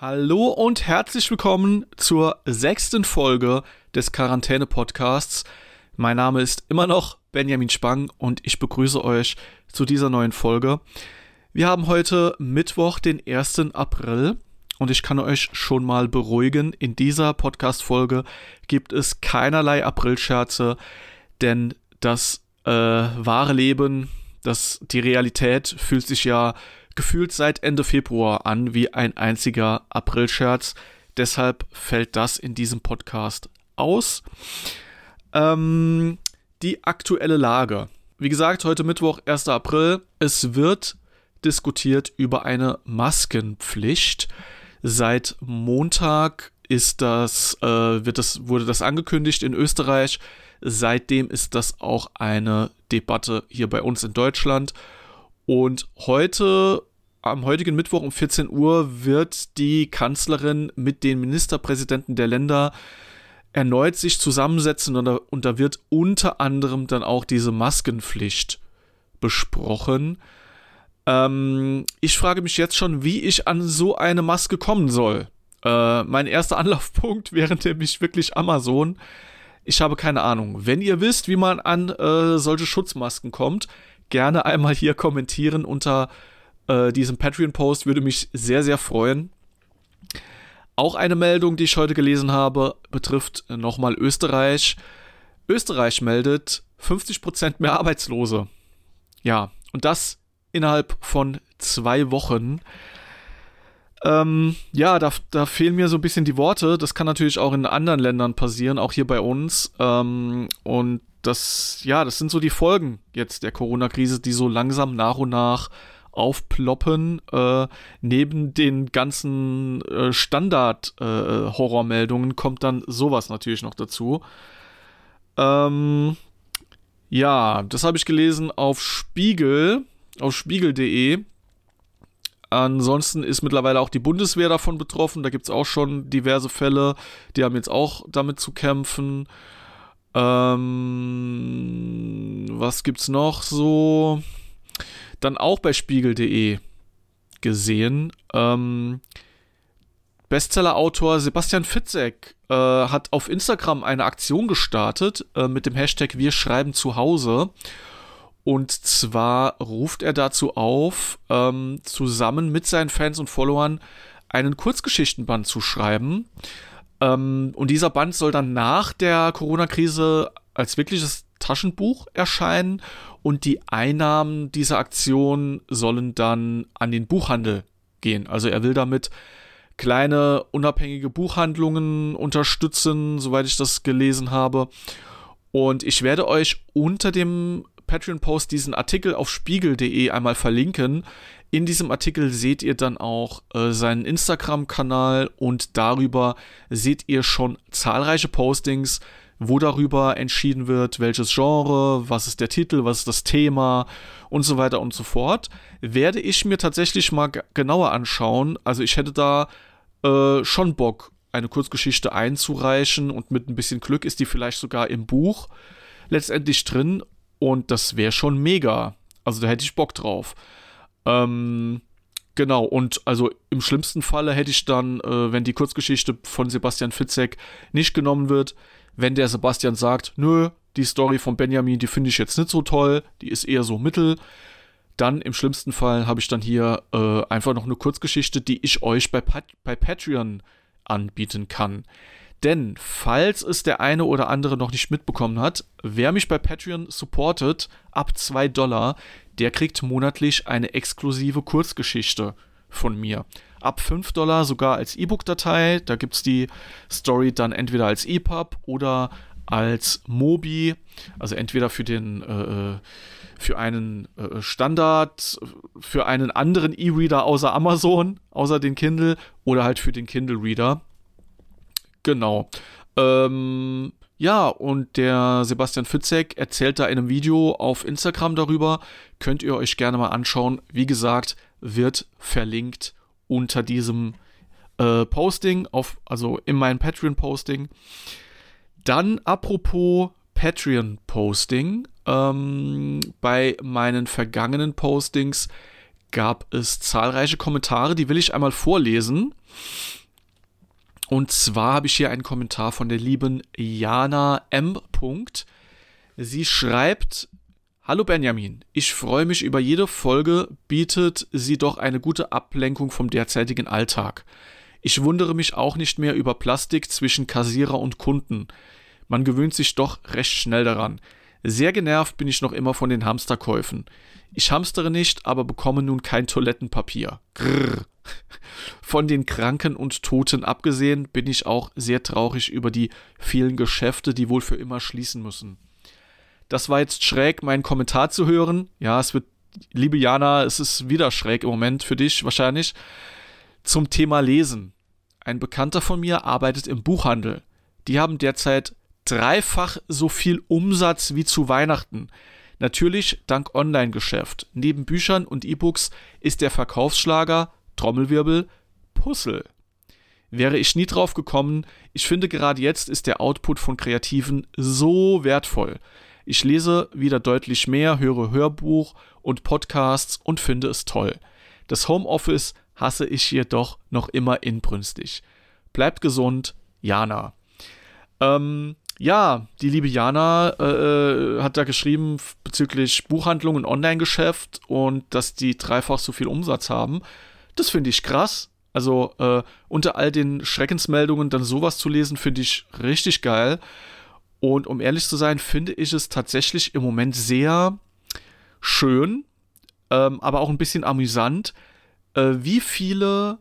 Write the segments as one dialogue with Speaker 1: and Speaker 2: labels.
Speaker 1: Hallo und herzlich willkommen zur sechsten Folge des Quarantäne-Podcasts. Mein Name ist immer noch Benjamin Spang und ich begrüße euch zu dieser neuen Folge. Wir haben heute Mittwoch, den 1. April und ich kann euch schon mal beruhigen, in dieser Podcast-Folge gibt es keinerlei Aprilscherze, denn das äh, wahre Leben, das, die Realität fühlt sich ja gefühlt seit Ende Februar an wie ein einziger Aprilscherz. Deshalb fällt das in diesem Podcast aus. Ähm, die aktuelle Lage. Wie gesagt, heute Mittwoch, 1. April. Es wird diskutiert über eine Maskenpflicht. Seit Montag ist das, äh, wird das, wurde das angekündigt in Österreich. Seitdem ist das auch eine Debatte hier bei uns in Deutschland. Und heute am heutigen Mittwoch um 14 Uhr wird die Kanzlerin mit den Ministerpräsidenten der Länder erneut sich zusammensetzen und da, und da wird unter anderem dann auch diese Maskenpflicht besprochen. Ähm, ich frage mich jetzt schon, wie ich an so eine Maske kommen soll. Äh, mein erster Anlaufpunkt wäre nämlich wirklich Amazon. Ich habe keine Ahnung. Wenn ihr wisst, wie man an äh, solche Schutzmasken kommt, gerne einmal hier kommentieren unter äh, diesem Patreon-Post würde mich sehr, sehr freuen. Auch eine Meldung, die ich heute gelesen habe, betrifft nochmal Österreich. Österreich meldet 50% mehr Arbeitslose. Ja, und das innerhalb von zwei Wochen. Ähm, ja, da, da, fehlen mir so ein bisschen die Worte. Das kann natürlich auch in anderen Ländern passieren, auch hier bei uns. Ähm, und das, ja, das sind so die Folgen jetzt der Corona-Krise, die so langsam nach und nach aufploppen. Äh, neben den ganzen äh, Standard-Horrormeldungen äh, kommt dann sowas natürlich noch dazu. Ähm, ja, das habe ich gelesen auf Spiegel, auf spiegel.de. Ansonsten ist mittlerweile auch die Bundeswehr davon betroffen. Da gibt es auch schon diverse Fälle. Die haben jetzt auch damit zu kämpfen. Ähm, was gibt's noch so? dann auch bei spiegel.de gesehen. Ähm, Bestseller-Autor Sebastian Fitzek äh, hat auf Instagram eine Aktion gestartet äh, mit dem Hashtag Wir schreiben zu Hause. Und zwar ruft er dazu auf, ähm, zusammen mit seinen Fans und Followern einen Kurzgeschichtenband zu schreiben. Ähm, und dieser Band soll dann nach der Corona-Krise als wirkliches Taschenbuch erscheinen und die Einnahmen dieser Aktion sollen dann an den Buchhandel gehen. Also er will damit kleine unabhängige Buchhandlungen unterstützen, soweit ich das gelesen habe. Und ich werde euch unter dem Patreon-Post diesen Artikel auf spiegel.de einmal verlinken. In diesem Artikel seht ihr dann auch äh, seinen Instagram-Kanal und darüber seht ihr schon zahlreiche Postings, wo darüber entschieden wird, welches Genre, was ist der Titel, was ist das Thema und so weiter und so fort, werde ich mir tatsächlich mal genauer anschauen. Also ich hätte da äh, schon Bock, eine Kurzgeschichte einzureichen und mit ein bisschen Glück ist die vielleicht sogar im Buch letztendlich drin und das wäre schon mega. Also da hätte ich Bock drauf. Ähm, Genau, und also im schlimmsten Falle hätte ich dann, äh, wenn die Kurzgeschichte von Sebastian Fitzek nicht genommen wird, wenn der Sebastian sagt, nö, die Story von Benjamin, die finde ich jetzt nicht so toll, die ist eher so mittel, dann im schlimmsten Fall habe ich dann hier äh, einfach noch eine Kurzgeschichte, die ich euch bei, Pat bei Patreon anbieten kann. Denn falls es der eine oder andere noch nicht mitbekommen hat, wer mich bei Patreon supportet, ab 2 Dollar, der kriegt monatlich eine exklusive Kurzgeschichte von mir ab 5 Dollar sogar als E-Book-Datei. Da gibt es die Story dann entweder als EPUB oder als Mobi, also entweder für den äh, äh, für einen äh, Standard, für einen anderen E-Reader außer Amazon, außer den Kindle oder halt für den Kindle Reader. Genau. Ähm, ja, und der Sebastian Fitzek erzählt da in einem Video auf Instagram darüber. Könnt ihr euch gerne mal anschauen. Wie gesagt, wird verlinkt unter diesem äh, Posting, auf, also in meinem Patreon-Posting. Dann apropos Patreon-Posting, ähm, bei meinen vergangenen Postings gab es zahlreiche Kommentare, die will ich einmal vorlesen. Und zwar habe ich hier einen Kommentar von der lieben Jana M. Sie schreibt, Hallo Benjamin, ich freue mich über jede Folge, bietet sie doch eine gute Ablenkung vom derzeitigen Alltag. Ich wundere mich auch nicht mehr über Plastik zwischen Kassierer und Kunden. Man gewöhnt sich doch recht schnell daran. Sehr genervt bin ich noch immer von den Hamsterkäufen. Ich hamstere nicht, aber bekomme nun kein Toilettenpapier. Grrr. Von den Kranken und Toten abgesehen bin ich auch sehr traurig über die vielen Geschäfte, die wohl für immer schließen müssen. Das war jetzt schräg, meinen Kommentar zu hören. Ja, es wird, liebe Jana, es ist wieder schräg im Moment für dich wahrscheinlich. Zum Thema Lesen. Ein Bekannter von mir arbeitet im Buchhandel. Die haben derzeit dreifach so viel Umsatz wie zu Weihnachten. Natürlich dank Online-Geschäft. Neben Büchern und E-Books ist der Verkaufsschlager, Trommelwirbel, Puzzle. Wäre ich nie drauf gekommen, ich finde gerade jetzt ist der Output von Kreativen so wertvoll. Ich lese wieder deutlich mehr, höre Hörbuch und Podcasts und finde es toll. Das Homeoffice hasse ich jedoch noch immer inbrünstig. Bleibt gesund, Jana. Ähm, ja, die liebe Jana äh, äh hat da geschrieben bezüglich Buchhandlung und Online-Geschäft und dass die dreifach so viel Umsatz haben. Das finde ich krass. Also äh, unter all den Schreckensmeldungen dann sowas zu lesen, finde ich richtig geil. Und um ehrlich zu sein, finde ich es tatsächlich im Moment sehr schön, ähm, aber auch ein bisschen amüsant, äh, wie viele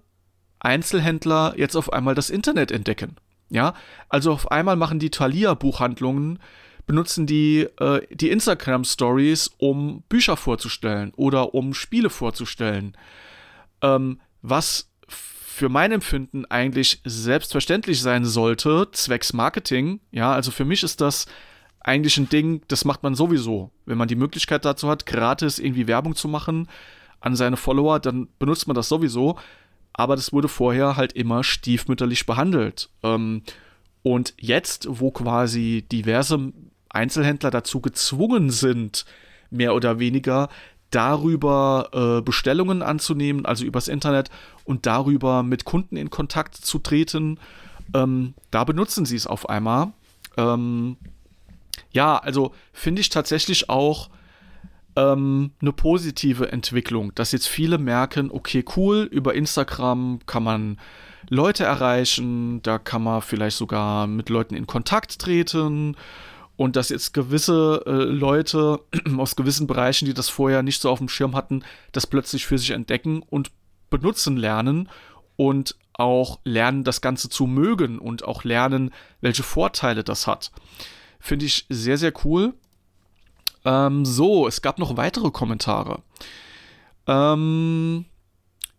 Speaker 1: Einzelhändler jetzt auf einmal das Internet entdecken. Ja, also auf einmal machen die Thalia-Buchhandlungen, benutzen die äh, die Instagram-Stories, um Bücher vorzustellen oder um Spiele vorzustellen. Ähm, was für mein Empfinden eigentlich selbstverständlich sein sollte, zwecks Marketing. Ja, also für mich ist das eigentlich ein Ding, das macht man sowieso. Wenn man die Möglichkeit dazu hat, gratis irgendwie Werbung zu machen an seine Follower, dann benutzt man das sowieso. Aber das wurde vorher halt immer stiefmütterlich behandelt. Ähm, und jetzt, wo quasi diverse Einzelhändler dazu gezwungen sind, mehr oder weniger darüber äh, Bestellungen anzunehmen, also übers Internet und darüber mit Kunden in Kontakt zu treten. Ähm, da benutzen sie es auf einmal. Ähm, ja, also finde ich tatsächlich auch ähm, eine positive Entwicklung, dass jetzt viele merken, okay, cool, über Instagram kann man Leute erreichen, da kann man vielleicht sogar mit Leuten in Kontakt treten und dass jetzt gewisse äh, Leute aus gewissen Bereichen, die das vorher nicht so auf dem Schirm hatten, das plötzlich für sich entdecken und benutzen lernen und auch lernen, das Ganze zu mögen und auch lernen, welche Vorteile das hat. Finde ich sehr, sehr cool. Ähm, so, es gab noch weitere Kommentare. Ähm,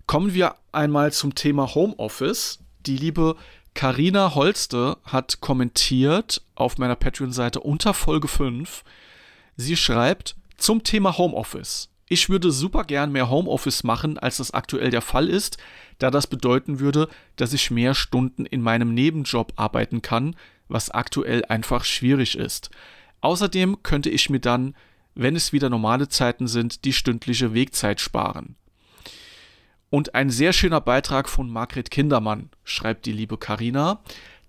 Speaker 1: kommen wir einmal zum Thema Homeoffice. Die liebe Karina Holste hat kommentiert auf meiner Patreon-Seite unter Folge 5. Sie schreibt zum Thema Homeoffice. Ich würde super gern mehr Homeoffice machen, als das aktuell der Fall ist, da das bedeuten würde, dass ich mehr Stunden in meinem Nebenjob arbeiten kann, was aktuell einfach schwierig ist. Außerdem könnte ich mir dann, wenn es wieder normale Zeiten sind, die stündliche Wegzeit sparen. Und ein sehr schöner Beitrag von Margret Kindermann, schreibt die liebe Karina.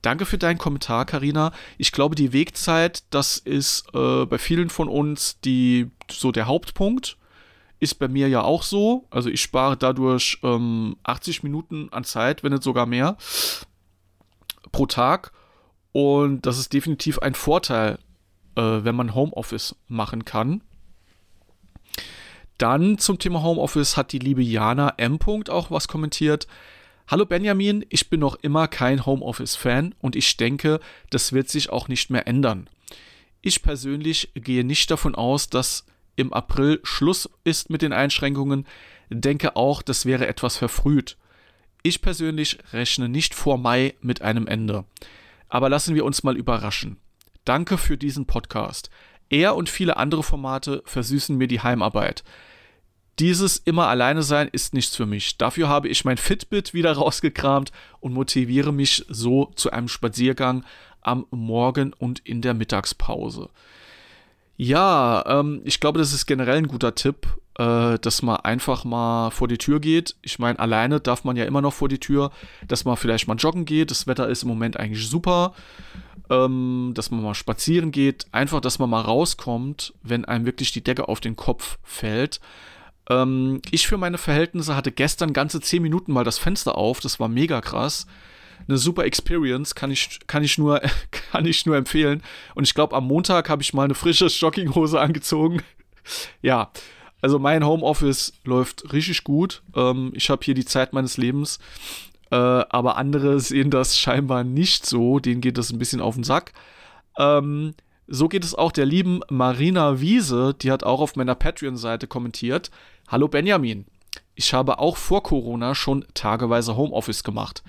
Speaker 1: Danke für deinen Kommentar, Karina. Ich glaube, die Wegzeit, das ist äh, bei vielen von uns die so der Hauptpunkt. Ist bei mir ja auch so. Also ich spare dadurch ähm, 80 Minuten an Zeit, wenn nicht sogar mehr, pro Tag. Und das ist definitiv ein Vorteil, äh, wenn man Homeoffice machen kann. Dann zum Thema Homeoffice hat die liebe Jana M. auch was kommentiert. Hallo Benjamin, ich bin noch immer kein Homeoffice-Fan und ich denke, das wird sich auch nicht mehr ändern. Ich persönlich gehe nicht davon aus, dass im April Schluss ist mit den Einschränkungen, denke auch, das wäre etwas verfrüht. Ich persönlich rechne nicht vor Mai mit einem Ende. Aber lassen wir uns mal überraschen. Danke für diesen Podcast. Er und viele andere Formate versüßen mir die Heimarbeit. Dieses immer alleine sein ist nichts für mich. Dafür habe ich mein Fitbit wieder rausgekramt und motiviere mich so zu einem Spaziergang am Morgen und in der Mittagspause. Ja, ähm, ich glaube, das ist generell ein guter Tipp. äh, dass man einfach mal vor die Tür geht. Ich meine, alleine darf man ja immer noch vor die Tür, dass man vielleicht mal joggen geht. Das Wetter ist im Moment eigentlich super. Ähm, dass man mal spazieren geht. Einfach, dass man mal rauskommt, wenn einem wirklich die Decke auf den Kopf fällt. Ähm, ich für meine Verhältnisse hatte gestern ganze 10 Minuten mal das Fenster auf. Das war mega krass eine super Experience, kann ich, kann ich, nur, kann ich nur empfehlen. Und ich glaube, am Montag habe ich mal eine frische Jogginghose angezogen. ja, also mein Homeoffice läuft richtig gut. Ähm, ich habe hier die Zeit meines Lebens. Äh, aber andere sehen das scheinbar nicht so. Denen geht das ein bisschen auf den Sack. Ähm, so geht es auch der lieben Marina Wiese. Die hat auch auf meiner Patreon-Seite kommentiert. Hallo Benjamin. Ich habe auch vor Corona schon tageweise Homeoffice gemacht.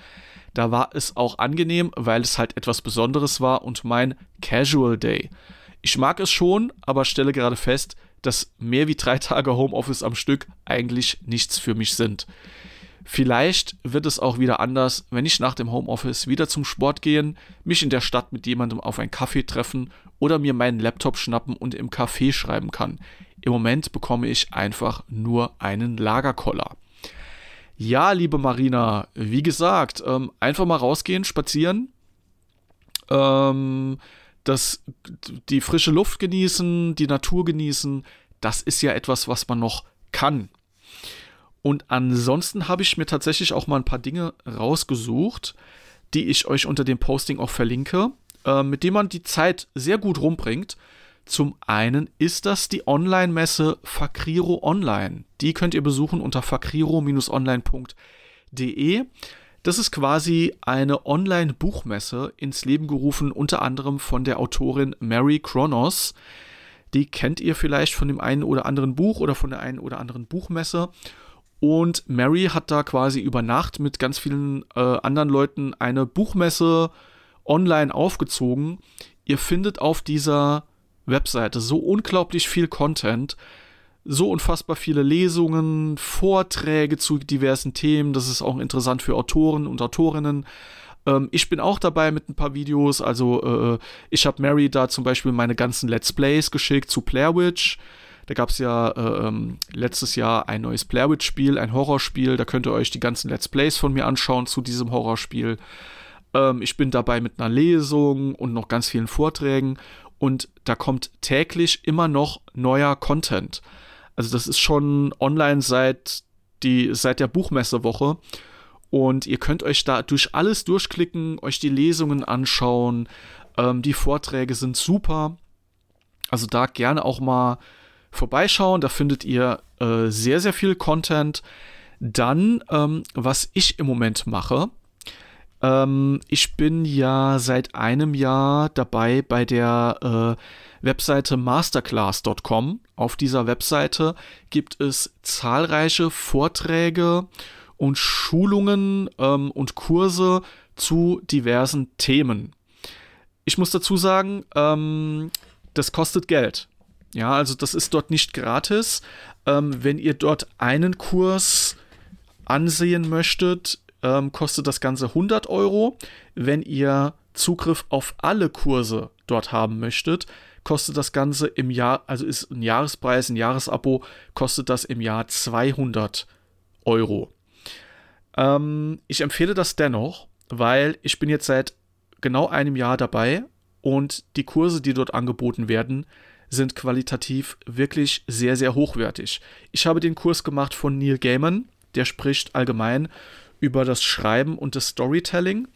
Speaker 1: Da war es auch angenehm, weil es halt etwas Besonderes war und mein Casual Day. Ich mag es schon, aber stelle gerade fest, dass mehr wie drei Tage Homeoffice am Stück eigentlich nichts für mich sind. Vielleicht wird es auch wieder anders, wenn ich nach dem Homeoffice wieder zum Sport gehen, mich in der Stadt mit jemandem auf einen Kaffee treffen oder mir meinen Laptop schnappen und im Café schreiben kann. Im Moment bekomme ich einfach nur einen Lagerkoller. Ja, liebe Marina, wie gesagt, ähm, einfach mal rausgehen, spazieren, ähm, das, die frische Luft genießen, die Natur genießen, das ist ja etwas, was man noch kann. Und ansonsten habe ich mir tatsächlich auch mal ein paar Dinge rausgesucht, die ich euch unter dem Posting auch verlinke, äh, mit denen man die Zeit sehr gut rumbringt. Zum einen ist das die Online-Messe Fakriro Online. Die könnt ihr besuchen unter fakriro-online.de. Das ist quasi eine Online-Buchmesse ins Leben gerufen, unter anderem von der Autorin Mary Kronos. Die kennt ihr vielleicht von dem einen oder anderen Buch oder von der einen oder anderen Buchmesse. Und Mary hat da quasi über Nacht mit ganz vielen äh, anderen Leuten eine Buchmesse online aufgezogen. Ihr findet auf dieser Webseite so unglaublich viel Content, so unfassbar viele Lesungen, Vorträge zu diversen Themen. Das ist auch interessant für Autoren und Autorinnen. Ähm, ich bin auch dabei mit ein paar Videos. Also äh, ich habe Mary da zum Beispiel meine ganzen Let's Plays geschickt zu Blair Witch. Da gab es ja äh, ähm, letztes Jahr ein neues Blair Witch-Spiel, ein Horrorspiel. Da könnt ihr euch die ganzen Let's Plays von mir anschauen zu diesem Horrorspiel. Ähm, ich bin dabei mit einer Lesung und noch ganz vielen Vorträgen und da kommt täglich immer noch neuer Content. Also das ist schon online seit, die, seit der Buchmessewoche. Und ihr könnt euch da durch alles durchklicken, euch die Lesungen anschauen. Ähm, die Vorträge sind super. Also da gerne auch mal vorbeischauen. Da findet ihr äh, sehr, sehr viel Content. Dann, ähm, was ich im Moment mache, ähm, ich bin ja seit einem Jahr dabei bei der äh, Webseite masterclass.com. Auf dieser Webseite gibt es zahlreiche Vorträge und Schulungen ähm, und Kurse zu diversen Themen. Ich muss dazu sagen, ähm, das kostet Geld. Ja, also das ist dort nicht gratis. Ähm, wenn ihr dort einen Kurs ansehen möchtet, ähm, kostet das Ganze 100 Euro. Wenn ihr Zugriff auf alle Kurse dort haben möchtet, kostet das Ganze im Jahr, also ist ein Jahrespreis, ein Jahresabo, kostet das im Jahr 200 Euro. Ähm, ich empfehle das dennoch, weil ich bin jetzt seit genau einem Jahr dabei und die Kurse, die dort angeboten werden, sind qualitativ wirklich sehr, sehr hochwertig. Ich habe den Kurs gemacht von Neil Gaiman, der spricht allgemein über das Schreiben und das Storytelling.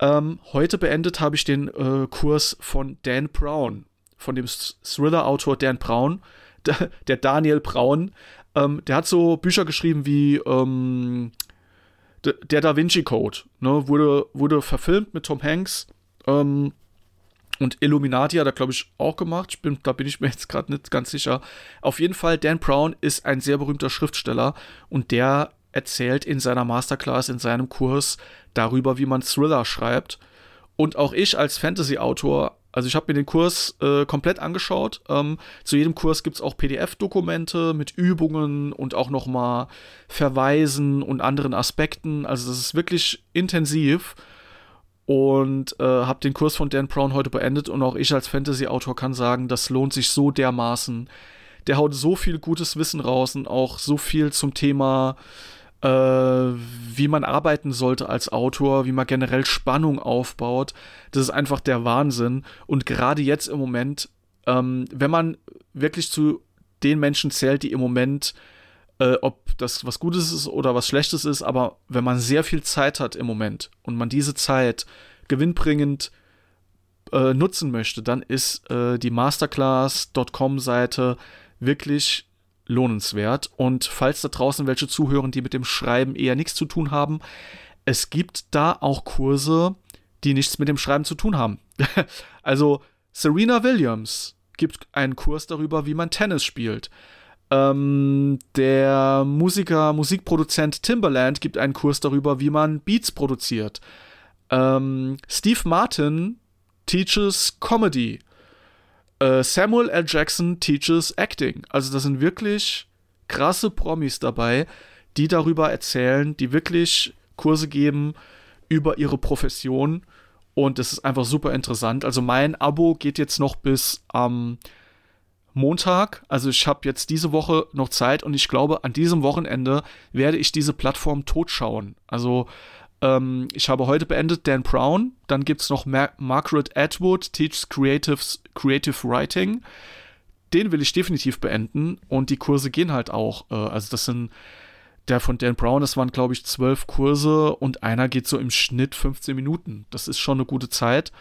Speaker 1: Ähm, heute beendet habe ich den äh, Kurs von Dan Brown, von dem Thriller-Autor Dan Brown, der, Daniel Braun. Ähm, der hat so Bücher geschrieben wie ähm, Der Da Vinci Code, ne, wurde, wurde verfilmt mit Tom Hanks. Ähm, und Illuminati hat er, glaube ich, auch gemacht. Ich bin, da bin ich mir jetzt gerade nicht ganz sicher. Auf jeden Fall, Dan Brown ist ein sehr berühmter Schriftsteller und der erzählt in seiner Masterclass, in seinem Kurs darüber, wie man Thriller schreibt. Und auch ich als Fantasy-Autor, also ich habe mir den Kurs äh, komplett angeschaut. Ähm, zu jedem Kurs gibt es auch PDF-Dokumente mit Übungen und auch nochmal Verweisen und anderen Aspekten. Also das ist wirklich intensiv. Und äh, habe den Kurs von Dan Brown heute beendet und auch ich als Fantasy-Autor kann sagen, das lohnt sich so dermaßen der haut so viel gutes Wissen raus und auch so viel zum Thema, äh, wie man arbeiten sollte als Autor, wie man generell Spannung aufbaut. Das ist einfach der Wahnsinn. Und gerade jetzt im Moment, ähm, wenn man wirklich zu den Menschen zählt, die im Moment äh, ob das was Gutes ist oder was Schlechtes ist, aber wenn man sehr viel Zeit hat im Moment und man diese Zeit gewinnbringend äh, nutzen möchte, dann ist äh, die Masterclass.com-Seite wirklich lohnenswert. Und falls da draußen welche zuhören, die mit dem Schreiben eher nichts zu tun haben, es gibt da auch Kurse, die nichts mit dem Schreiben zu tun haben. also Serena Williams gibt einen Kurs darüber, wie man Tennis spielt. Ähm, der Musiker, Musikproduzent Timberland gibt einen Kurs darüber, wie man Beats produziert. Ähm, Steve Martin teaches Comedy. Äh, Samuel L. Jackson teaches Acting. Also das sind wirklich krasse Promis dabei, die darüber erzählen, die wirklich Kurse geben über ihre Profession. Und das ist einfach super interessant. Also mein Abo geht jetzt noch bis am Montag. Also ich habe jetzt diese Woche noch Zeit und ich glaube, an diesem Wochenende werde ich diese Plattform totschauen. Also ähm, ich habe heute beendet Dan Brown. Dann gibt es noch Mar Margaret Atwood, Teaches Creatives, Creative Writing. Den will ich definitiv beenden und die Kurse gehen halt auch. Äh, also das sind der von Dan Brown, das waren glaube ich zwölf Kurse und einer geht so im Schnitt 15 Minuten. Das ist schon eine gute Zeit.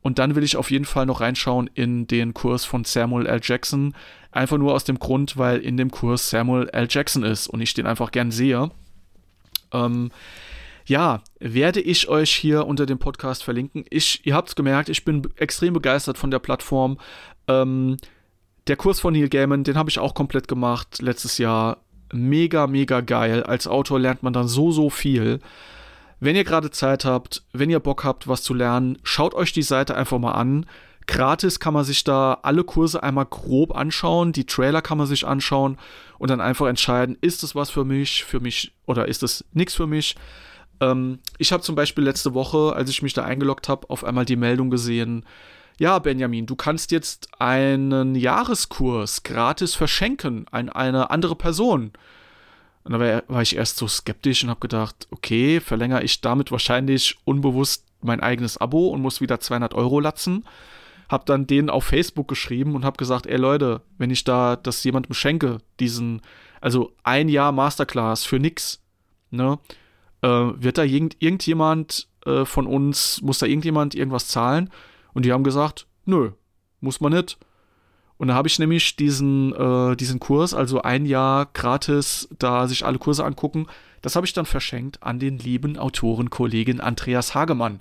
Speaker 1: Und dann will ich auf jeden Fall noch reinschauen in den Kurs von Samuel L. Jackson. Einfach nur aus dem Grund, weil in dem Kurs Samuel L. Jackson ist und ich den einfach gern sehe. Ähm, ja, werde ich euch hier unter dem Podcast verlinken. Ich, ihr habt es gemerkt, ich bin extrem begeistert von der Plattform. Ähm, der Kurs von Neil Gaiman, den habe ich auch komplett gemacht letztes Jahr. Mega, mega geil. Als Autor lernt man dann so, so viel. Wenn ihr gerade Zeit habt, wenn ihr Bock habt, was zu lernen, schaut euch die Seite einfach mal an. Gratis kann man sich da alle Kurse einmal grob anschauen, die Trailer kann man sich anschauen und dann einfach entscheiden, ist es was für mich, für mich oder ist es nichts für mich. Ähm, ich habe zum Beispiel letzte Woche, als ich mich da eingeloggt habe, auf einmal die Meldung gesehen, ja, Benjamin, du kannst jetzt einen Jahreskurs gratis verschenken an eine andere Person. Und da war, ich erst so skeptisch und habe gedacht, okay, verlängere ich damit wahrscheinlich unbewusst mein eigenes Abo und muss wieder 200 Euro latzen. Hab dann denen auf Facebook geschrieben und habe gesagt, ey Leute, wenn ich da das jemandem schenke, diesen, also ein Jahr Masterclass für nix, ne, äh, wird da irgend, irgendjemand äh, von uns, muss da irgendjemand irgendwas zahlen? Und die haben gesagt, nö, muss man nicht. Und da habe ich nämlich diesen, äh, diesen Kurs, also ein Jahr gratis, da sich alle Kurse angucken, das habe ich dann verschenkt an den lieben Autorenkollegen Andreas Hagemann.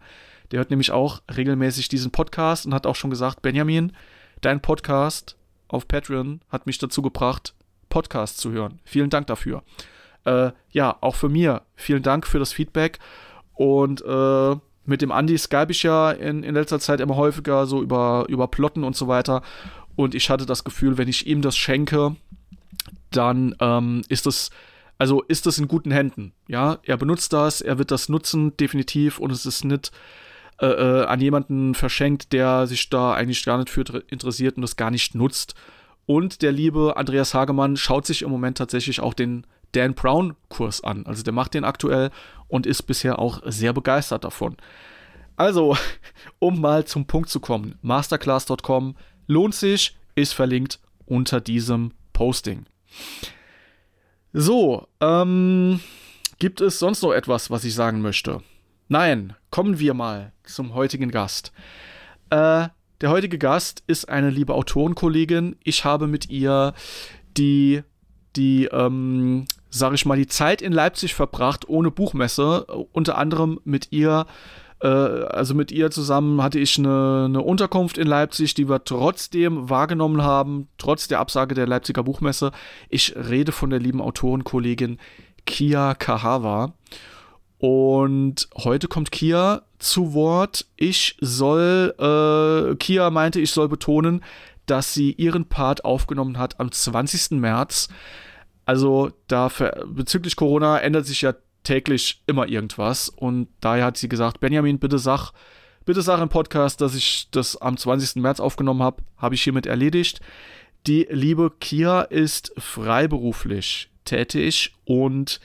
Speaker 1: Der hört nämlich auch regelmäßig diesen Podcast und hat auch schon gesagt, Benjamin, dein Podcast auf Patreon hat mich dazu gebracht, Podcasts zu hören. Vielen Dank dafür äh, ja, auch für mir vielen Dank für das Feedback. Und äh, mit dem Andi skype ich ja in, in letzter Zeit immer häufiger so über, über Plotten und so weiter. Und ich hatte das Gefühl, wenn ich ihm das schenke, dann ähm, ist das, also ist das in guten Händen. Ja, er benutzt das, er wird das nutzen, definitiv, und es ist nicht äh, äh an jemanden verschenkt, der sich da eigentlich gar nicht für interessiert und das gar nicht nutzt. Und der liebe Andreas Hagemann schaut sich im Moment tatsächlich auch den Dan Brown-Kurs an. Also der macht den aktuell und ist bisher auch sehr begeistert davon. Also, um mal zum Punkt zu kommen, masterclass.com lohnt sich, ist verlinkt unter diesem Posting. So, ähm, gibt es sonst noch etwas, was ich sagen möchte? Nein, kommen wir mal zum heutigen Gast. Äh, der heutige Gast ist eine liebe Autorenkollegin. Ich habe mit ihr die, die ähm, sage ich mal, die Zeit in Leipzig verbracht ohne Buchmesse. Unter anderem mit ihr, äh, also mit ihr zusammen hatte ich eine, eine, Unterkunft in Leipzig, die wir trotzdem wahrgenommen haben, trotz der Absage der Leipziger Buchmesse. Ich rede von der lieben Autorenkollegin Kia Kahawa. Und heute kommt Kia zu Wort. Ich soll, äh, Kia meinte, ich soll betonen, dass sie ihren Part aufgenommen hat am 20. März. Also da bezüglich Corona ändert sich ja täglich immer irgendwas und daher hat sie gesagt, Benjamin, bitte sag, bitte sag im Podcast, dass ich das am 20. März aufgenommen habe, habe ich hiermit erledigt. Die liebe Kia ist freiberuflich tätig und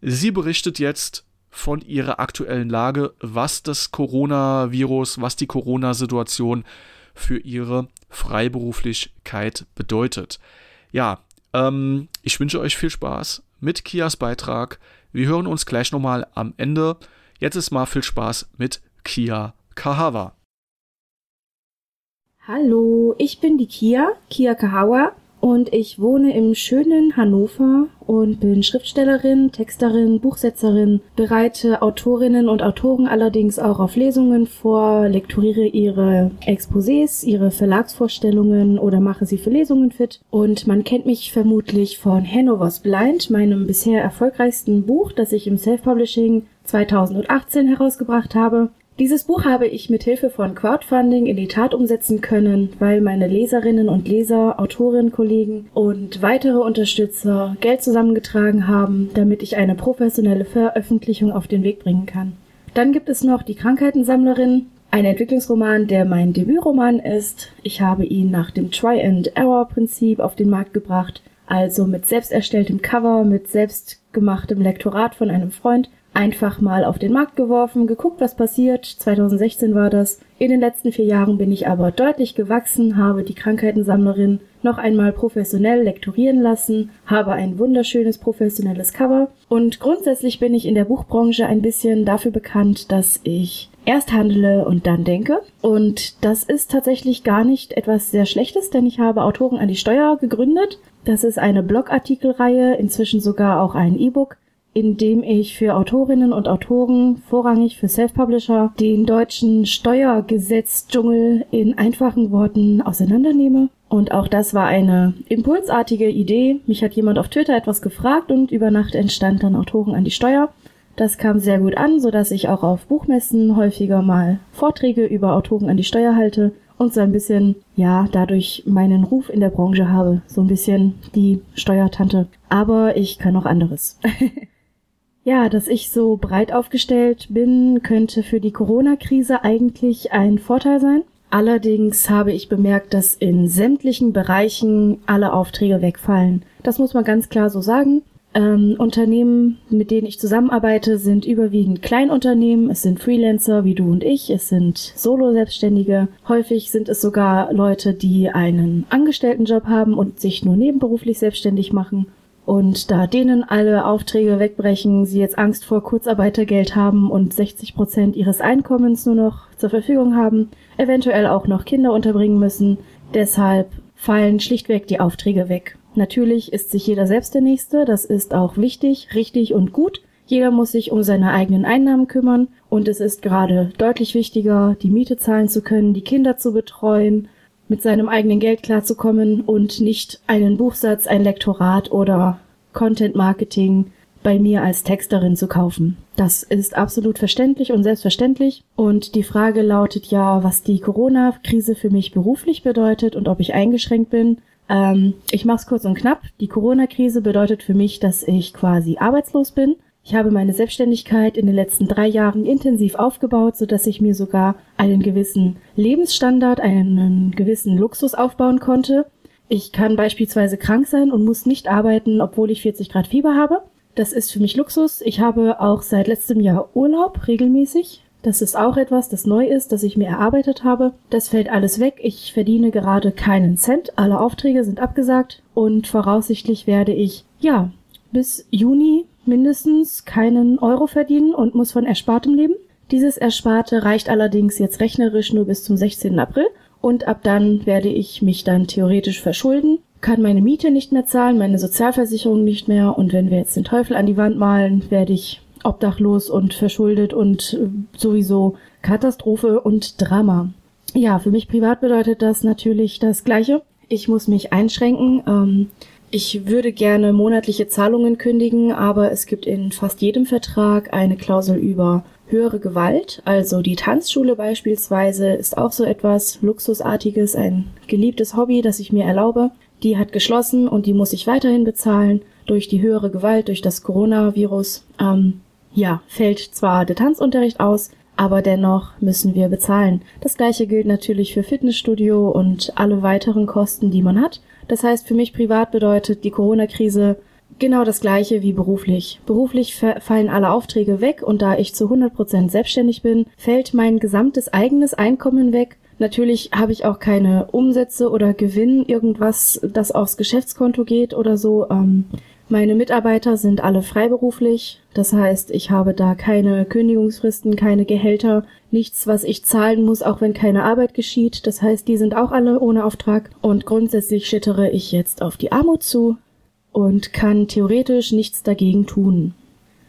Speaker 1: sie berichtet jetzt von ihrer aktuellen Lage, was das Coronavirus, was die Corona-Situation für ihre Freiberuflichkeit bedeutet. Ja, ähm, ich wünsche euch viel Spaß mit Kias Beitrag. Wir hören uns gleich nochmal am Ende. Jetzt ist mal viel Spaß mit Kia Kahawa.
Speaker 2: Hallo, ich bin die Kia, Kia Kahawa und ich wohne im schönen Hannover und bin Schriftstellerin, Texterin, Buchsetzerin, bereite Autorinnen und Autoren allerdings auch auf Lesungen vor, lektoriere ihre Exposés, ihre Verlagsvorstellungen oder mache sie für Lesungen fit. Und man kennt mich vermutlich von Hanover's Blind, meinem bisher erfolgreichsten Buch, das ich im Self-Publishing 2018 herausgebracht habe. Dieses Buch habe ich mit Hilfe von Crowdfunding in die Tat umsetzen können, weil meine Leserinnen und Leser, Autorinnen, Kollegen und weitere Unterstützer Geld zusammengetragen haben, damit ich eine professionelle Veröffentlichung auf den Weg bringen kann. Dann gibt es noch die Krankheitensammlerin, ein Entwicklungsroman, der mein Debütroman ist. Ich habe ihn nach dem Try-and-Error-Prinzip auf den Markt gebracht, also mit selbst erstelltem Cover, mit selbstgemachtem Lektorat von einem Freund einfach mal auf den Markt geworfen, geguckt, was passiert. 2016 war das. In den letzten vier Jahren bin ich aber deutlich gewachsen, habe die Krankheitensammlerin noch einmal professionell lektorieren lassen, habe ein wunderschönes professionelles Cover und grundsätzlich bin ich in der Buchbranche ein bisschen dafür bekannt, dass ich erst handle und dann denke. Und das ist tatsächlich gar nicht etwas sehr Schlechtes, denn ich habe Autoren an die Steuer gegründet. Das ist eine Blogartikelreihe, inzwischen sogar auch ein E-Book in dem ich für Autorinnen und Autoren, vorrangig für Self-Publisher, den deutschen Steuergesetzdschungel in einfachen Worten auseinandernehme. Und auch das war eine impulsartige Idee. Mich hat jemand auf Twitter etwas gefragt und über Nacht entstand dann Autoren an die Steuer. Das kam sehr gut an, so dass ich auch auf Buchmessen häufiger mal Vorträge über Autoren an die Steuer halte und so ein bisschen, ja, dadurch meinen Ruf in der Branche habe. So ein bisschen die Steuertante. Aber ich kann auch anderes. Ja, dass ich so breit aufgestellt bin, könnte für die Corona-Krise eigentlich ein Vorteil sein. Allerdings habe ich bemerkt, dass in sämtlichen Bereichen alle Aufträge wegfallen. Das muss man ganz klar so sagen. Ähm, Unternehmen, mit denen ich zusammenarbeite, sind überwiegend Kleinunternehmen. Es sind Freelancer wie du und ich. Es sind Solo-Selbstständige. Häufig sind es sogar Leute, die einen Angestelltenjob haben und sich nur nebenberuflich selbstständig machen. Und da denen alle Aufträge wegbrechen, sie jetzt Angst vor Kurzarbeitergeld haben und 60 Prozent ihres Einkommens nur noch zur Verfügung haben, eventuell auch noch Kinder unterbringen müssen, deshalb fallen schlichtweg die Aufträge weg. Natürlich ist sich jeder selbst der Nächste, das ist auch wichtig, richtig und gut. Jeder muss sich um seine eigenen Einnahmen kümmern und es ist gerade deutlich wichtiger, die Miete zahlen zu können, die Kinder zu betreuen mit seinem eigenen Geld klarzukommen und nicht einen Buchsatz, ein Lektorat oder Content Marketing bei mir als Texterin zu kaufen. Das ist absolut verständlich und selbstverständlich. Und die Frage lautet ja, was die Corona-Krise für mich beruflich bedeutet und ob ich eingeschränkt bin. Ähm, ich mache es kurz und knapp. Die Corona-Krise bedeutet für mich, dass ich quasi arbeitslos bin. Ich habe meine Selbstständigkeit in den letzten drei Jahren intensiv aufgebaut, so dass ich mir sogar einen gewissen Lebensstandard, einen gewissen Luxus aufbauen konnte. Ich kann beispielsweise krank sein und muss nicht arbeiten, obwohl ich 40 Grad Fieber habe. Das ist für mich Luxus. Ich habe auch seit letztem Jahr Urlaub regelmäßig. Das ist auch etwas, das neu ist, das ich mir erarbeitet habe. Das fällt alles weg. Ich verdiene gerade keinen Cent. Alle Aufträge sind abgesagt und voraussichtlich werde ich, ja, bis Juni mindestens keinen Euro verdienen und muss von Erspartem leben. Dieses Ersparte reicht allerdings jetzt rechnerisch nur bis zum 16. April und ab dann werde ich mich dann theoretisch verschulden, kann meine Miete nicht mehr zahlen, meine Sozialversicherung nicht mehr und wenn wir jetzt den Teufel an die Wand malen, werde ich obdachlos und verschuldet und äh, sowieso Katastrophe und Drama. Ja, für mich privat bedeutet das natürlich das Gleiche. Ich muss mich einschränken. Ähm, ich würde gerne monatliche Zahlungen kündigen, aber es gibt in fast jedem Vertrag eine Klausel über höhere Gewalt. Also die Tanzschule beispielsweise ist auch so etwas Luxusartiges, ein geliebtes Hobby, das ich mir erlaube. Die hat geschlossen und die muss ich weiterhin bezahlen durch die höhere Gewalt, durch das Coronavirus. Ähm, ja, fällt zwar der Tanzunterricht aus, aber dennoch müssen wir bezahlen. Das gleiche gilt natürlich für Fitnessstudio und alle weiteren Kosten, die man hat. Das heißt, für mich privat bedeutet die Corona-Krise genau das gleiche wie beruflich. Beruflich fallen alle Aufträge weg und da ich zu 100% selbstständig bin, fällt mein gesamtes eigenes Einkommen weg. Natürlich habe ich auch keine Umsätze oder Gewinn, irgendwas, das aufs Geschäftskonto geht oder so. Meine Mitarbeiter sind alle freiberuflich. Das heißt, ich habe da keine Kündigungsfristen, keine Gehälter, nichts, was ich zahlen muss, auch wenn keine Arbeit geschieht. Das heißt, die sind auch alle ohne Auftrag. Und grundsätzlich schittere ich jetzt auf die Armut zu und kann theoretisch nichts dagegen tun.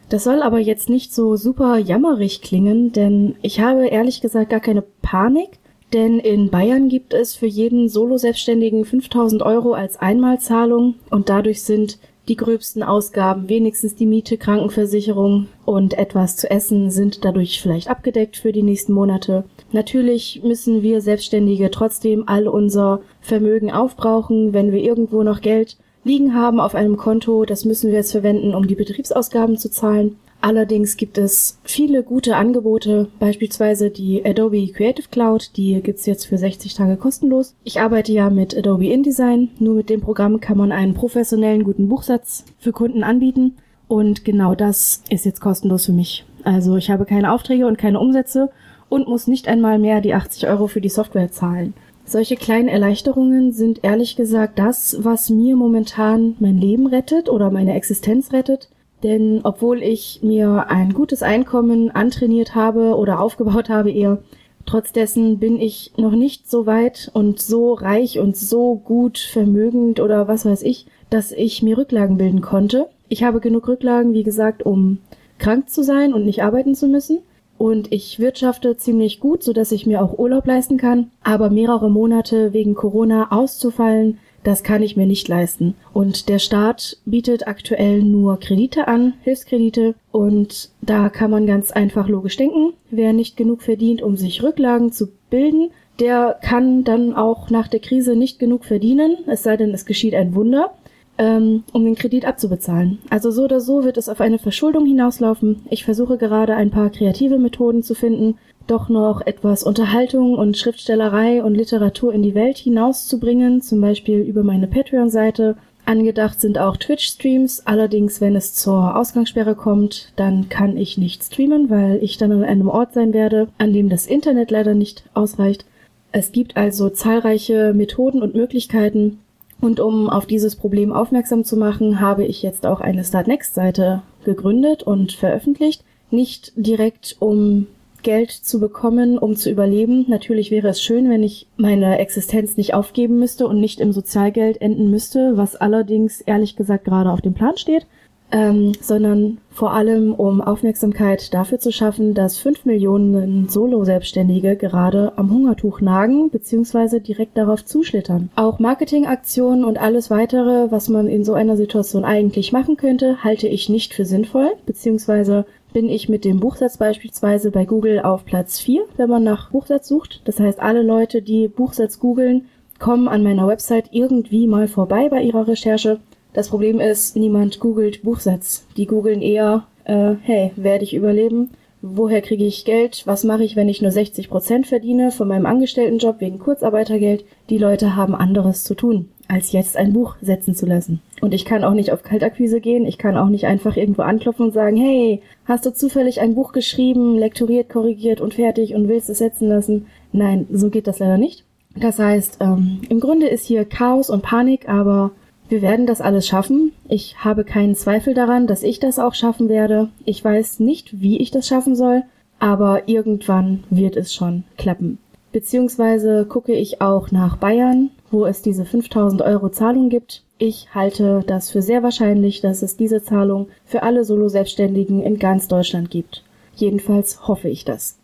Speaker 2: Das soll aber jetzt nicht so super jammerig klingen, denn ich habe ehrlich gesagt gar keine Panik, denn in Bayern gibt es für jeden Solo-Selbstständigen 5000 Euro als Einmalzahlung und dadurch sind die gröbsten Ausgaben, wenigstens die Miete, Krankenversicherung und etwas zu essen sind dadurch vielleicht abgedeckt für die nächsten Monate. Natürlich müssen wir Selbstständige trotzdem all unser Vermögen aufbrauchen, wenn wir irgendwo noch Geld liegen haben auf einem Konto. Das müssen wir jetzt verwenden, um die Betriebsausgaben zu zahlen. Allerdings gibt es viele gute Angebote, beispielsweise die Adobe Creative Cloud, die gibt's jetzt für 60 Tage kostenlos. Ich arbeite ja mit Adobe InDesign, nur mit dem Programm kann man einen professionellen guten Buchsatz für Kunden anbieten und genau das ist jetzt kostenlos für mich. Also ich habe keine Aufträge und keine Umsätze und muss nicht einmal mehr die 80 Euro für die Software zahlen. Solche kleinen Erleichterungen sind ehrlich gesagt das, was mir momentan mein Leben rettet oder meine Existenz rettet. Denn obwohl ich mir ein gutes Einkommen antrainiert habe oder aufgebaut habe eher, trotz dessen bin ich noch nicht so weit und so reich und so gut vermögend oder was weiß ich, dass ich mir Rücklagen bilden konnte. Ich habe genug Rücklagen, wie gesagt, um krank zu sein und nicht arbeiten zu müssen und ich wirtschafte ziemlich gut, so dass ich mir auch Urlaub leisten kann. Aber mehrere Monate wegen Corona auszufallen, das kann ich mir nicht leisten. Und der Staat bietet aktuell nur Kredite an, Hilfskredite. Und da kann man ganz einfach logisch denken, wer nicht genug verdient, um sich Rücklagen zu bilden, der kann dann auch nach der Krise nicht genug verdienen, es sei denn, es geschieht ein Wunder ähm, um den Kredit abzubezahlen. Also so oder so wird es auf eine Verschuldung hinauslaufen. Ich versuche gerade ein paar kreative Methoden zu finden, doch noch etwas Unterhaltung und Schriftstellerei und Literatur in die Welt hinauszubringen, zum Beispiel über meine Patreon-Seite. Angedacht sind auch Twitch-Streams, allerdings wenn es zur Ausgangssperre kommt, dann kann ich nicht streamen, weil ich dann an einem Ort sein werde, an dem das Internet leider nicht ausreicht. Es gibt also zahlreiche Methoden und Möglichkeiten, und um auf dieses Problem aufmerksam zu machen, habe ich jetzt auch eine Startnext-Seite gegründet und veröffentlicht. Nicht direkt um Geld zu bekommen, um zu überleben. Natürlich wäre es schön, wenn ich meine Existenz nicht aufgeben müsste und nicht im Sozialgeld enden müsste, was allerdings ehrlich gesagt gerade auf dem Plan steht ähm, sondern vor allem um Aufmerksamkeit dafür zu schaffen, dass fünf Millionen Solo-Selbstständige gerade am Hungertuch nagen bzw. direkt darauf zuschlittern. Auch Marketingaktionen und alles weitere, was man in so einer Situation eigentlich machen könnte, halte ich nicht für sinnvoll, beziehungsweise bin ich mit dem Buchsatz beispielsweise bei Google auf Platz 4, wenn man nach Buchsatz sucht. Das heißt, alle Leute, die Buchsatz googeln, kommen an meiner Website irgendwie mal vorbei bei ihrer Recherche das Problem ist, niemand googelt Buchsatz. Die googeln eher, äh, hey, werde ich überleben? Woher kriege ich Geld? Was mache ich, wenn ich nur 60 Prozent verdiene von meinem Angestelltenjob wegen Kurzarbeitergeld? Die Leute haben anderes zu tun, als jetzt ein Buch setzen zu lassen. Und ich kann auch nicht auf Kaltakquise gehen. Ich kann auch nicht einfach irgendwo anklopfen und sagen, hey, hast du zufällig ein Buch geschrieben, lektoriert, korrigiert und fertig und willst es setzen lassen? Nein, so geht das leider nicht. Das heißt, ähm, im Grunde ist hier Chaos und Panik, aber wir werden das alles schaffen. Ich habe keinen Zweifel daran, dass ich das auch schaffen werde. Ich weiß nicht, wie ich das schaffen soll, aber irgendwann wird es schon klappen. Beziehungsweise gucke ich auch nach Bayern, wo es diese 5000 Euro Zahlung gibt. Ich halte das für sehr wahrscheinlich, dass es diese Zahlung für alle Solo-Selbstständigen in ganz Deutschland gibt. Jedenfalls hoffe ich das.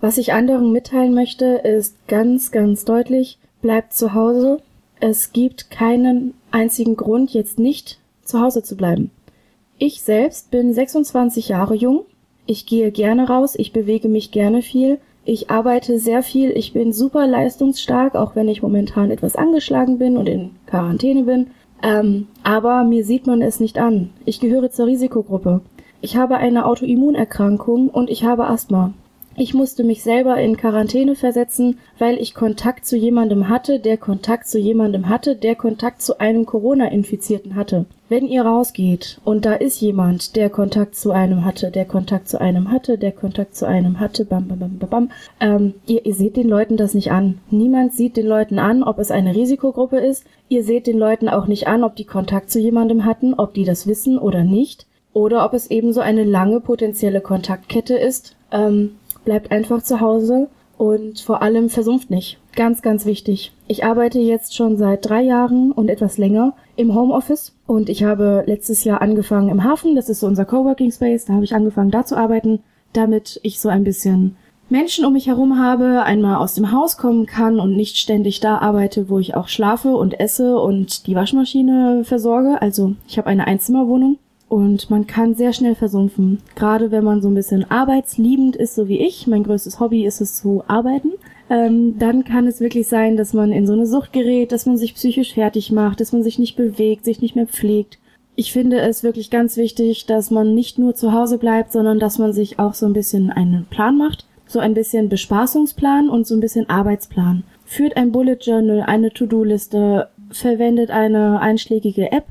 Speaker 2: Was ich anderen mitteilen möchte, ist ganz, ganz deutlich, bleibt zu Hause, es gibt keinen einzigen Grund, jetzt nicht zu Hause zu bleiben. Ich selbst bin 26 Jahre jung. Ich gehe gerne raus, ich bewege mich gerne viel. Ich arbeite sehr viel, ich bin super leistungsstark, auch wenn ich momentan etwas angeschlagen bin und in Quarantäne bin. Ähm, aber mir sieht man es nicht an. Ich gehöre zur Risikogruppe. Ich habe eine Autoimmunerkrankung und ich habe Asthma. Ich musste mich selber in Quarantäne versetzen, weil ich Kontakt zu jemandem hatte, der Kontakt zu jemandem hatte, der Kontakt zu einem Corona-Infizierten hatte. Wenn ihr rausgeht und da ist jemand, der Kontakt zu einem hatte, der Kontakt zu einem hatte, der Kontakt zu einem hatte, bam, bam, bam, bam, bam, ähm, ihr, ihr seht den Leuten das nicht an. Niemand sieht den Leuten an, ob es eine Risikogruppe ist. Ihr seht den Leuten auch nicht an, ob die Kontakt zu jemandem hatten, ob die das wissen oder nicht. Oder ob es eben so eine lange potenzielle Kontaktkette ist. Ähm, bleibt einfach zu Hause und vor allem versumpft nicht. Ganz, ganz wichtig. Ich arbeite jetzt schon seit drei Jahren und etwas länger im Homeoffice und ich habe letztes Jahr angefangen im Hafen, das ist so unser Coworking Space, da habe ich angefangen da zu arbeiten, damit ich so ein bisschen Menschen um mich herum habe, einmal aus dem Haus kommen kann und nicht ständig da arbeite, wo ich auch schlafe und esse und die Waschmaschine versorge. Also ich habe eine Einzimmerwohnung und man kann sehr schnell versumpfen. Gerade wenn man so ein bisschen arbeitsliebend ist, so wie ich. Mein größtes Hobby ist es zu arbeiten. Ähm, dann kann es wirklich sein, dass man in so eine Sucht gerät, dass man sich psychisch fertig macht, dass man sich nicht bewegt, sich nicht mehr pflegt. Ich finde es wirklich ganz wichtig, dass man nicht nur zu Hause bleibt, sondern dass man sich auch so ein bisschen einen Plan macht. So ein bisschen Bespaßungsplan und so ein bisschen Arbeitsplan. Führt ein Bullet Journal, eine To-Do-Liste, verwendet eine einschlägige App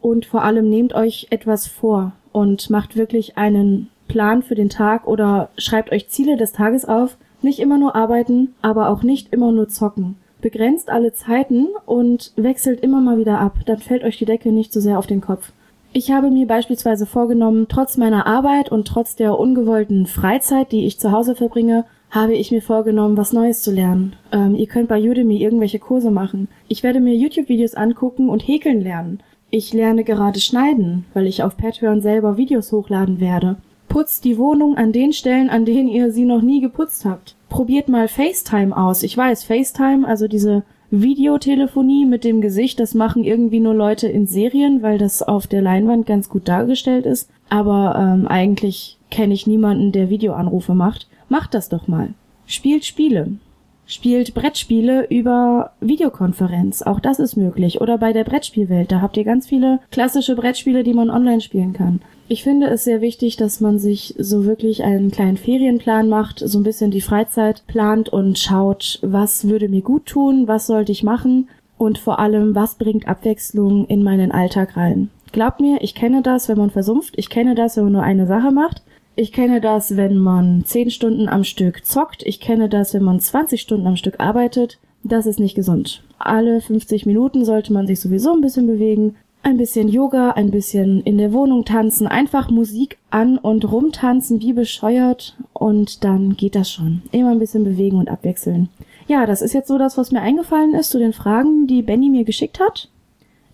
Speaker 2: und vor allem nehmt euch etwas vor und macht wirklich einen Plan für den Tag oder schreibt euch Ziele des Tages auf. Nicht immer nur arbeiten, aber auch nicht immer nur zocken. Begrenzt alle Zeiten und wechselt immer mal wieder ab, dann fällt euch die Decke nicht so sehr auf den Kopf. Ich habe mir beispielsweise vorgenommen, trotz meiner Arbeit und trotz der ungewollten Freizeit, die ich zu Hause verbringe, habe ich mir vorgenommen, was Neues zu lernen. Ähm, ihr könnt bei Udemy irgendwelche Kurse machen. Ich werde mir YouTube-Videos angucken und häkeln lernen. Ich lerne gerade schneiden, weil ich auf Patreon selber Videos hochladen werde. Putzt die Wohnung an den Stellen, an denen ihr sie noch nie geputzt habt. Probiert mal FaceTime aus. Ich weiß, FaceTime, also diese Videotelefonie mit dem Gesicht, das machen irgendwie nur Leute in Serien, weil das auf der Leinwand ganz gut dargestellt ist. Aber ähm, eigentlich kenne ich niemanden, der Videoanrufe macht. Macht das doch mal. Spielt Spiele spielt Brettspiele über Videokonferenz. Auch das ist möglich. Oder bei der Brettspielwelt. Da habt ihr ganz viele klassische Brettspiele, die man online spielen kann. Ich finde es sehr wichtig, dass man sich so wirklich einen kleinen Ferienplan macht, so ein bisschen die Freizeit plant und schaut, was würde mir gut tun, was sollte ich machen und vor allem, was bringt Abwechslung in meinen Alltag rein. Glaubt mir, ich kenne das, wenn man versumpft. Ich kenne das, wenn man nur eine Sache macht. Ich kenne das, wenn man 10 Stunden am Stück zockt. Ich kenne das, wenn man 20 Stunden am Stück arbeitet. Das ist nicht gesund. Alle 50 Minuten sollte man sich sowieso ein bisschen bewegen. Ein bisschen Yoga, ein bisschen in der Wohnung tanzen, einfach Musik an und rumtanzen wie bescheuert und dann geht das schon. Immer ein bisschen bewegen und abwechseln. Ja, das ist jetzt so das, was mir eingefallen ist zu den Fragen, die Benny mir geschickt hat.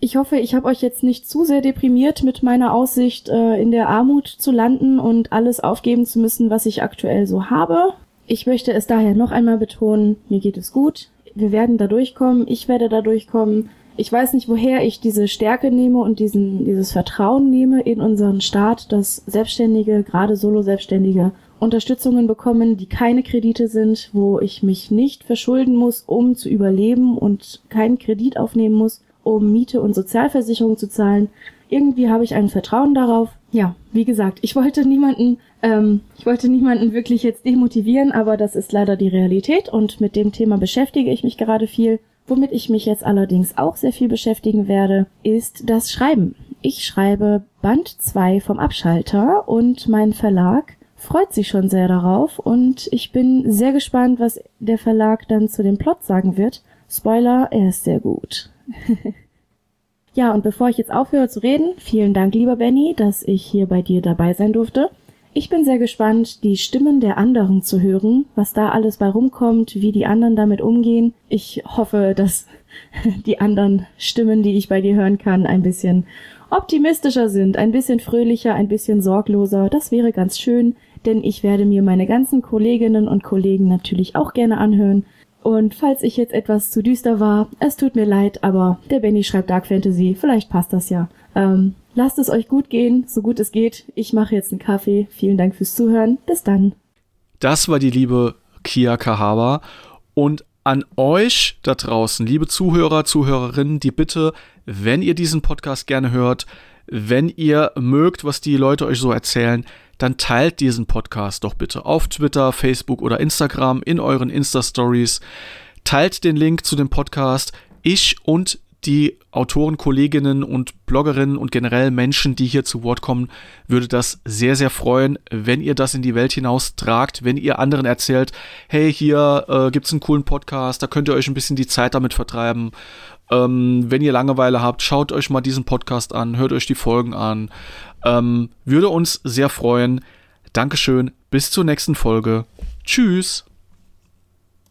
Speaker 2: Ich hoffe, ich habe euch jetzt nicht zu sehr deprimiert mit meiner Aussicht, äh, in der Armut zu landen und alles aufgeben zu müssen, was ich aktuell so habe. Ich möchte es daher noch einmal betonen, mir geht es gut. Wir werden da durchkommen, ich werde da durchkommen. Ich weiß nicht, woher ich diese Stärke nehme und diesen, dieses Vertrauen nehme in unseren Staat, dass Selbstständige, gerade Solo-Selbstständige, Unterstützungen bekommen, die keine Kredite sind, wo ich mich nicht verschulden muss, um zu überleben und keinen Kredit aufnehmen muss um Miete und Sozialversicherung zu zahlen. Irgendwie habe ich ein Vertrauen darauf. Ja, wie gesagt, ich wollte niemanden, ähm, ich wollte niemanden wirklich jetzt demotivieren, aber das ist leider die Realität und mit dem Thema beschäftige ich mich gerade viel. Womit ich mich jetzt allerdings auch sehr viel beschäftigen werde, ist das Schreiben. Ich schreibe Band 2 vom Abschalter und mein Verlag freut sich schon sehr darauf und ich bin sehr gespannt, was der Verlag dann zu dem Plot sagen wird. Spoiler, er ist sehr gut. ja, und bevor ich jetzt aufhöre zu reden, vielen Dank, lieber Benny, dass ich hier bei dir dabei sein durfte. Ich bin sehr gespannt, die Stimmen der anderen zu hören, was da alles bei rumkommt, wie die anderen damit umgehen. Ich hoffe, dass die anderen Stimmen, die ich bei dir hören kann, ein bisschen optimistischer sind, ein bisschen fröhlicher, ein bisschen sorgloser. Das wäre ganz schön, denn ich werde mir meine ganzen Kolleginnen und Kollegen natürlich auch gerne anhören und falls ich jetzt etwas zu düster war, es tut mir leid, aber der Benny schreibt Dark Fantasy, vielleicht passt das ja. Ähm, lasst es euch gut gehen, so gut es geht. Ich mache jetzt einen Kaffee. Vielen Dank fürs Zuhören. Bis dann.
Speaker 1: Das war die liebe Kia Kahaba. Und an euch da draußen, liebe Zuhörer, Zuhörerinnen, die Bitte, wenn ihr diesen Podcast gerne hört, wenn ihr mögt, was die Leute euch so erzählen, dann teilt diesen Podcast doch bitte auf Twitter, Facebook oder Instagram in euren Insta-Stories. Teilt den Link zu dem Podcast. Ich und die Autoren, Kolleginnen und Bloggerinnen und generell Menschen, die hier zu Wort kommen, würde das sehr, sehr freuen, wenn ihr das in die Welt hinaus tragt, wenn ihr anderen erzählt, hey, hier äh, gibt es einen coolen Podcast, da könnt ihr euch ein bisschen die Zeit damit vertreiben. Ähm, wenn ihr Langeweile habt, schaut euch mal diesen Podcast an, hört euch die Folgen an. Ähm, würde uns sehr freuen. Dankeschön, bis zur nächsten Folge. Tschüss.